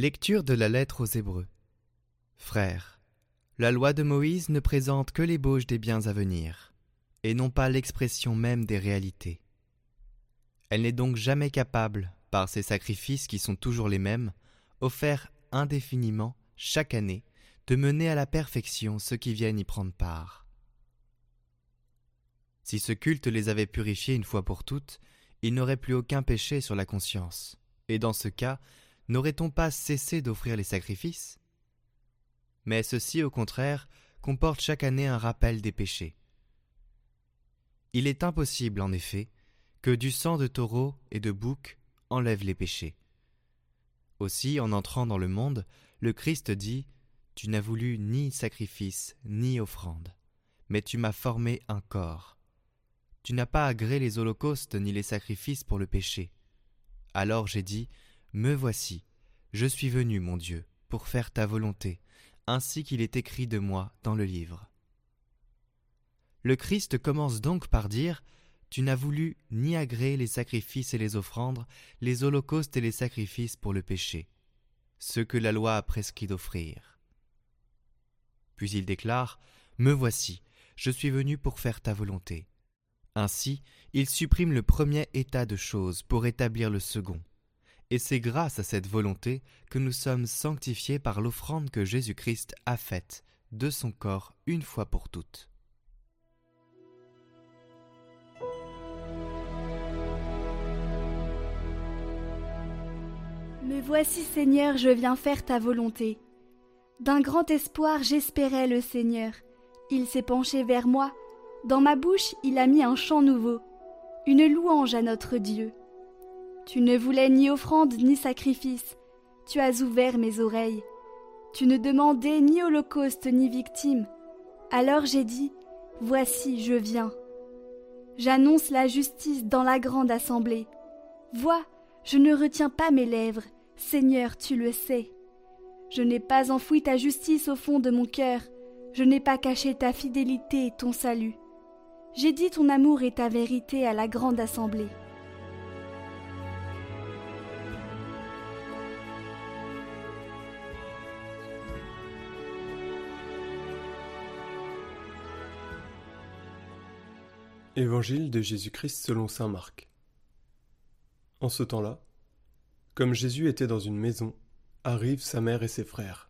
Lecture de la lettre aux Hébreux. Frères, la loi de Moïse ne présente que l'ébauche des biens à venir, et non pas l'expression même des réalités. Elle n'est donc jamais capable, par ses sacrifices qui sont toujours les mêmes, offerts indéfiniment, chaque année, de mener à la perfection ceux qui viennent y prendre part. Si ce culte les avait purifiés une fois pour toutes, ils n'auraient plus aucun péché sur la conscience, et dans ce cas, n'aurait-on pas cessé d'offrir les sacrifices? Mais ceci, au contraire, comporte chaque année un rappel des péchés. Il est impossible, en effet, que du sang de taureau et de bouc enlève les péchés. Aussi, en entrant dans le monde, le Christ dit Tu n'as voulu ni sacrifice ni offrande, mais tu m'as formé un corps. Tu n'as pas agréé les holocaustes ni les sacrifices pour le péché. Alors j'ai dit Me voici, je suis venu, mon Dieu, pour faire ta volonté, ainsi qu'il est écrit de moi dans le livre. Le Christ commence donc par dire tu n'as voulu ni agréer les sacrifices et les offrandes, les holocaustes et les sacrifices pour le péché, ce que la loi a prescrit d'offrir. Puis il déclare Me voici, je suis venu pour faire ta volonté. Ainsi, il supprime le premier état de choses pour établir le second. Et c'est grâce à cette volonté que nous sommes sanctifiés par l'offrande que Jésus-Christ a faite de son corps une fois pour toutes. Me voici Seigneur, je viens faire ta volonté. D'un grand espoir j'espérais le Seigneur. Il s'est penché vers moi. Dans ma bouche il a mis un chant nouveau, une louange à notre Dieu. Tu ne voulais ni offrande ni sacrifice. Tu as ouvert mes oreilles. Tu ne demandais ni holocauste ni victime. Alors j'ai dit, Voici, je viens. J'annonce la justice dans la grande assemblée. Vois, je ne retiens pas mes lèvres, Seigneur, tu le sais. Je n'ai pas enfoui ta justice au fond de mon cœur, je n'ai pas caché ta fidélité et ton salut. J'ai dit ton amour et ta vérité à la grande assemblée. Évangile de Jésus-Christ selon Saint Marc. En ce temps-là, comme Jésus était dans une maison, arrivent sa mère et ses frères.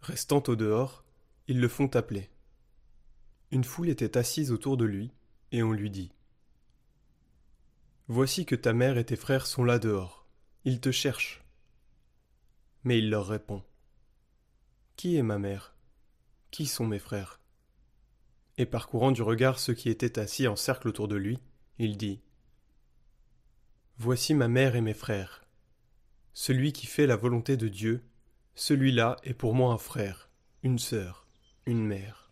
Restant au dehors, ils le font appeler. Une foule était assise autour de lui, et on lui dit Voici que ta mère et tes frères sont là dehors, ils te cherchent. Mais il leur répond Qui est ma mère? Qui sont mes frères? Et parcourant du regard ceux qui étaient assis en cercle autour de lui, il dit Voici ma mère et mes frères. Celui qui fait la volonté de Dieu, celui-là est pour moi un frère, une sœur, une mère.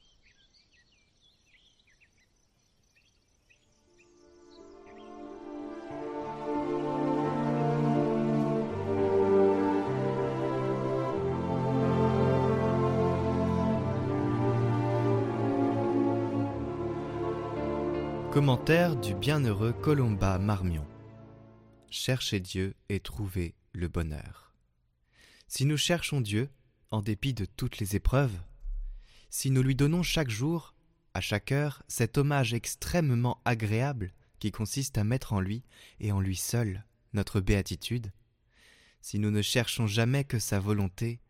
Commentaire du bienheureux Colomba Marmion cherchez Dieu et trouvez le bonheur. Si nous cherchons Dieu, en dépit de toutes les épreuves, si nous lui donnons chaque jour, à chaque heure, cet hommage extrêmement agréable qui consiste à mettre en lui et en lui seul notre béatitude, si nous ne cherchons jamais que sa volonté,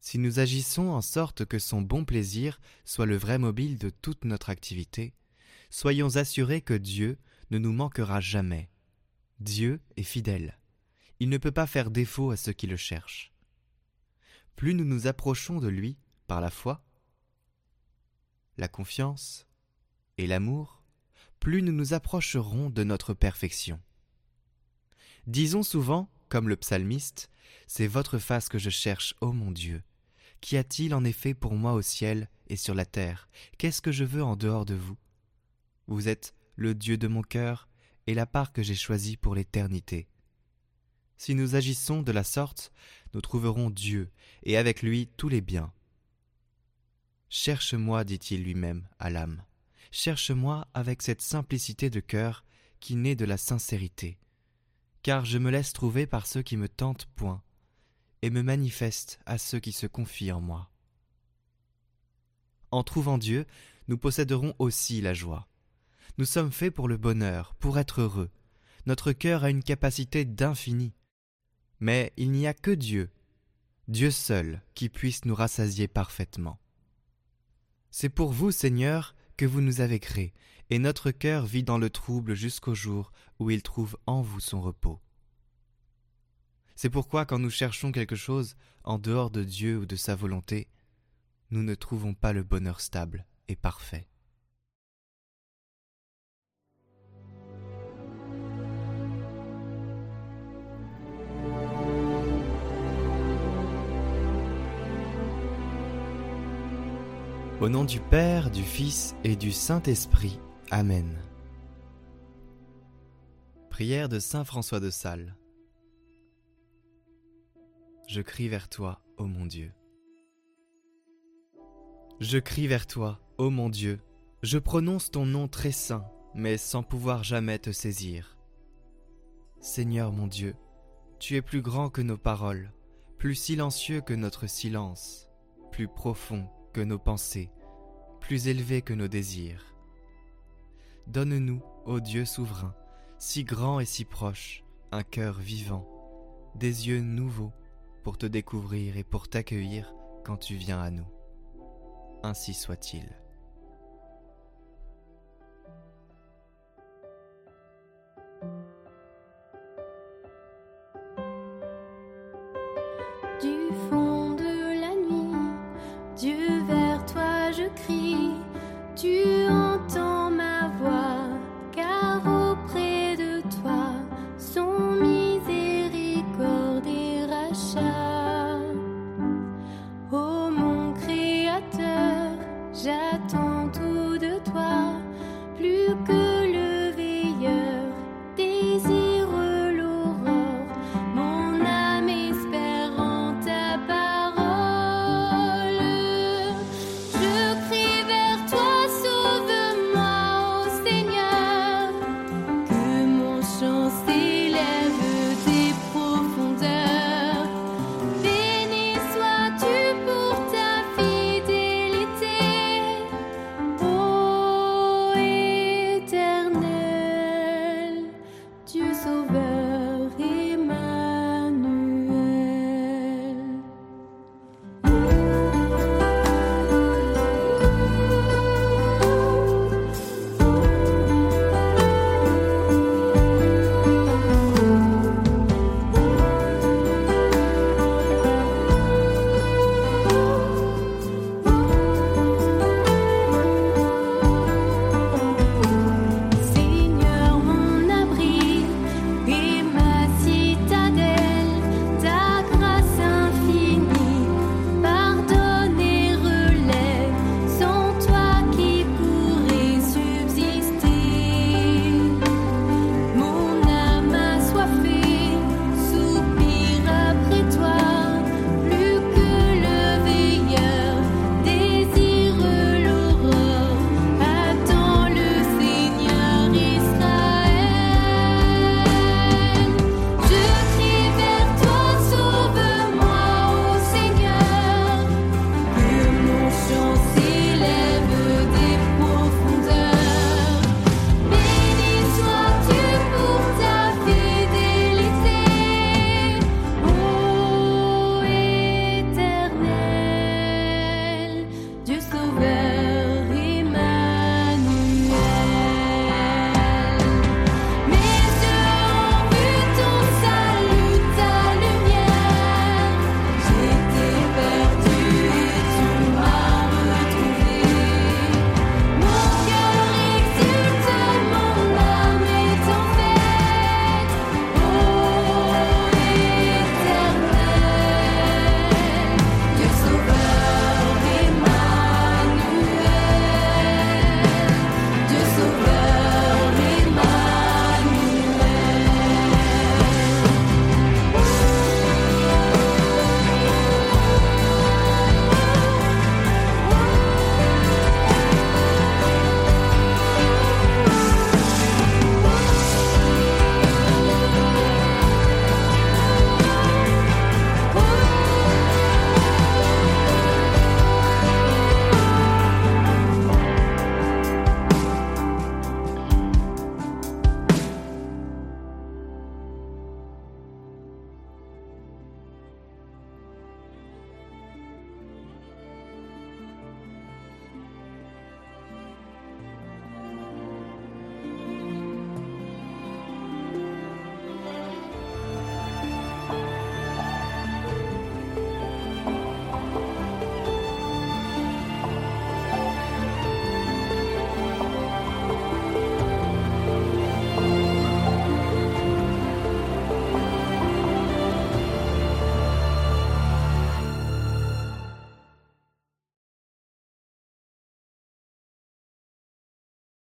si nous agissons en sorte que son bon plaisir soit le vrai mobile de toute notre activité, soyons assurés que Dieu ne nous manquera jamais Dieu est fidèle. Il ne peut pas faire défaut à ceux qui le cherchent. Plus nous nous approchons de lui par la foi, la confiance et l'amour, plus nous nous approcherons de notre perfection. Disons souvent, comme le psalmiste, C'est votre face que je cherche, ô mon Dieu. Qu'y a-t-il en effet pour moi au ciel et sur la terre? Qu'est-ce que je veux en dehors de vous? Vous êtes le Dieu de mon cœur, et la part que j'ai choisie pour l'éternité. Si nous agissons de la sorte, nous trouverons Dieu, et avec lui tous les biens. Cherche-moi, dit-il lui-même à l'âme, cherche-moi avec cette simplicité de cœur qui naît de la sincérité, car je me laisse trouver par ceux qui me tentent point, et me manifeste à ceux qui se confient en moi. En trouvant Dieu, nous posséderons aussi la joie. Nous sommes faits pour le bonheur, pour être heureux. Notre cœur a une capacité d'infini. Mais il n'y a que Dieu, Dieu seul, qui puisse nous rassasier parfaitement. C'est pour vous, Seigneur, que vous nous avez créés, et notre cœur vit dans le trouble jusqu'au jour où il trouve en vous son repos. C'est pourquoi quand nous cherchons quelque chose en dehors de Dieu ou de sa volonté, nous ne trouvons pas le bonheur stable et parfait. Au nom du Père, du Fils et du Saint-Esprit. Amen. Prière de Saint François de Sales. Je crie vers toi, ô mon Dieu. Je crie vers toi, ô mon Dieu. Je prononce ton nom très saint, mais sans pouvoir jamais te saisir. Seigneur mon Dieu, tu es plus grand que nos paroles, plus silencieux que notre silence, plus profond que nos pensées, plus élevé que nos désirs. Donne-nous, ô Dieu souverain, si grand et si proche, un cœur vivant, des yeux nouveaux pour te découvrir et pour t'accueillir quand tu viens à nous. Ainsi soit-il.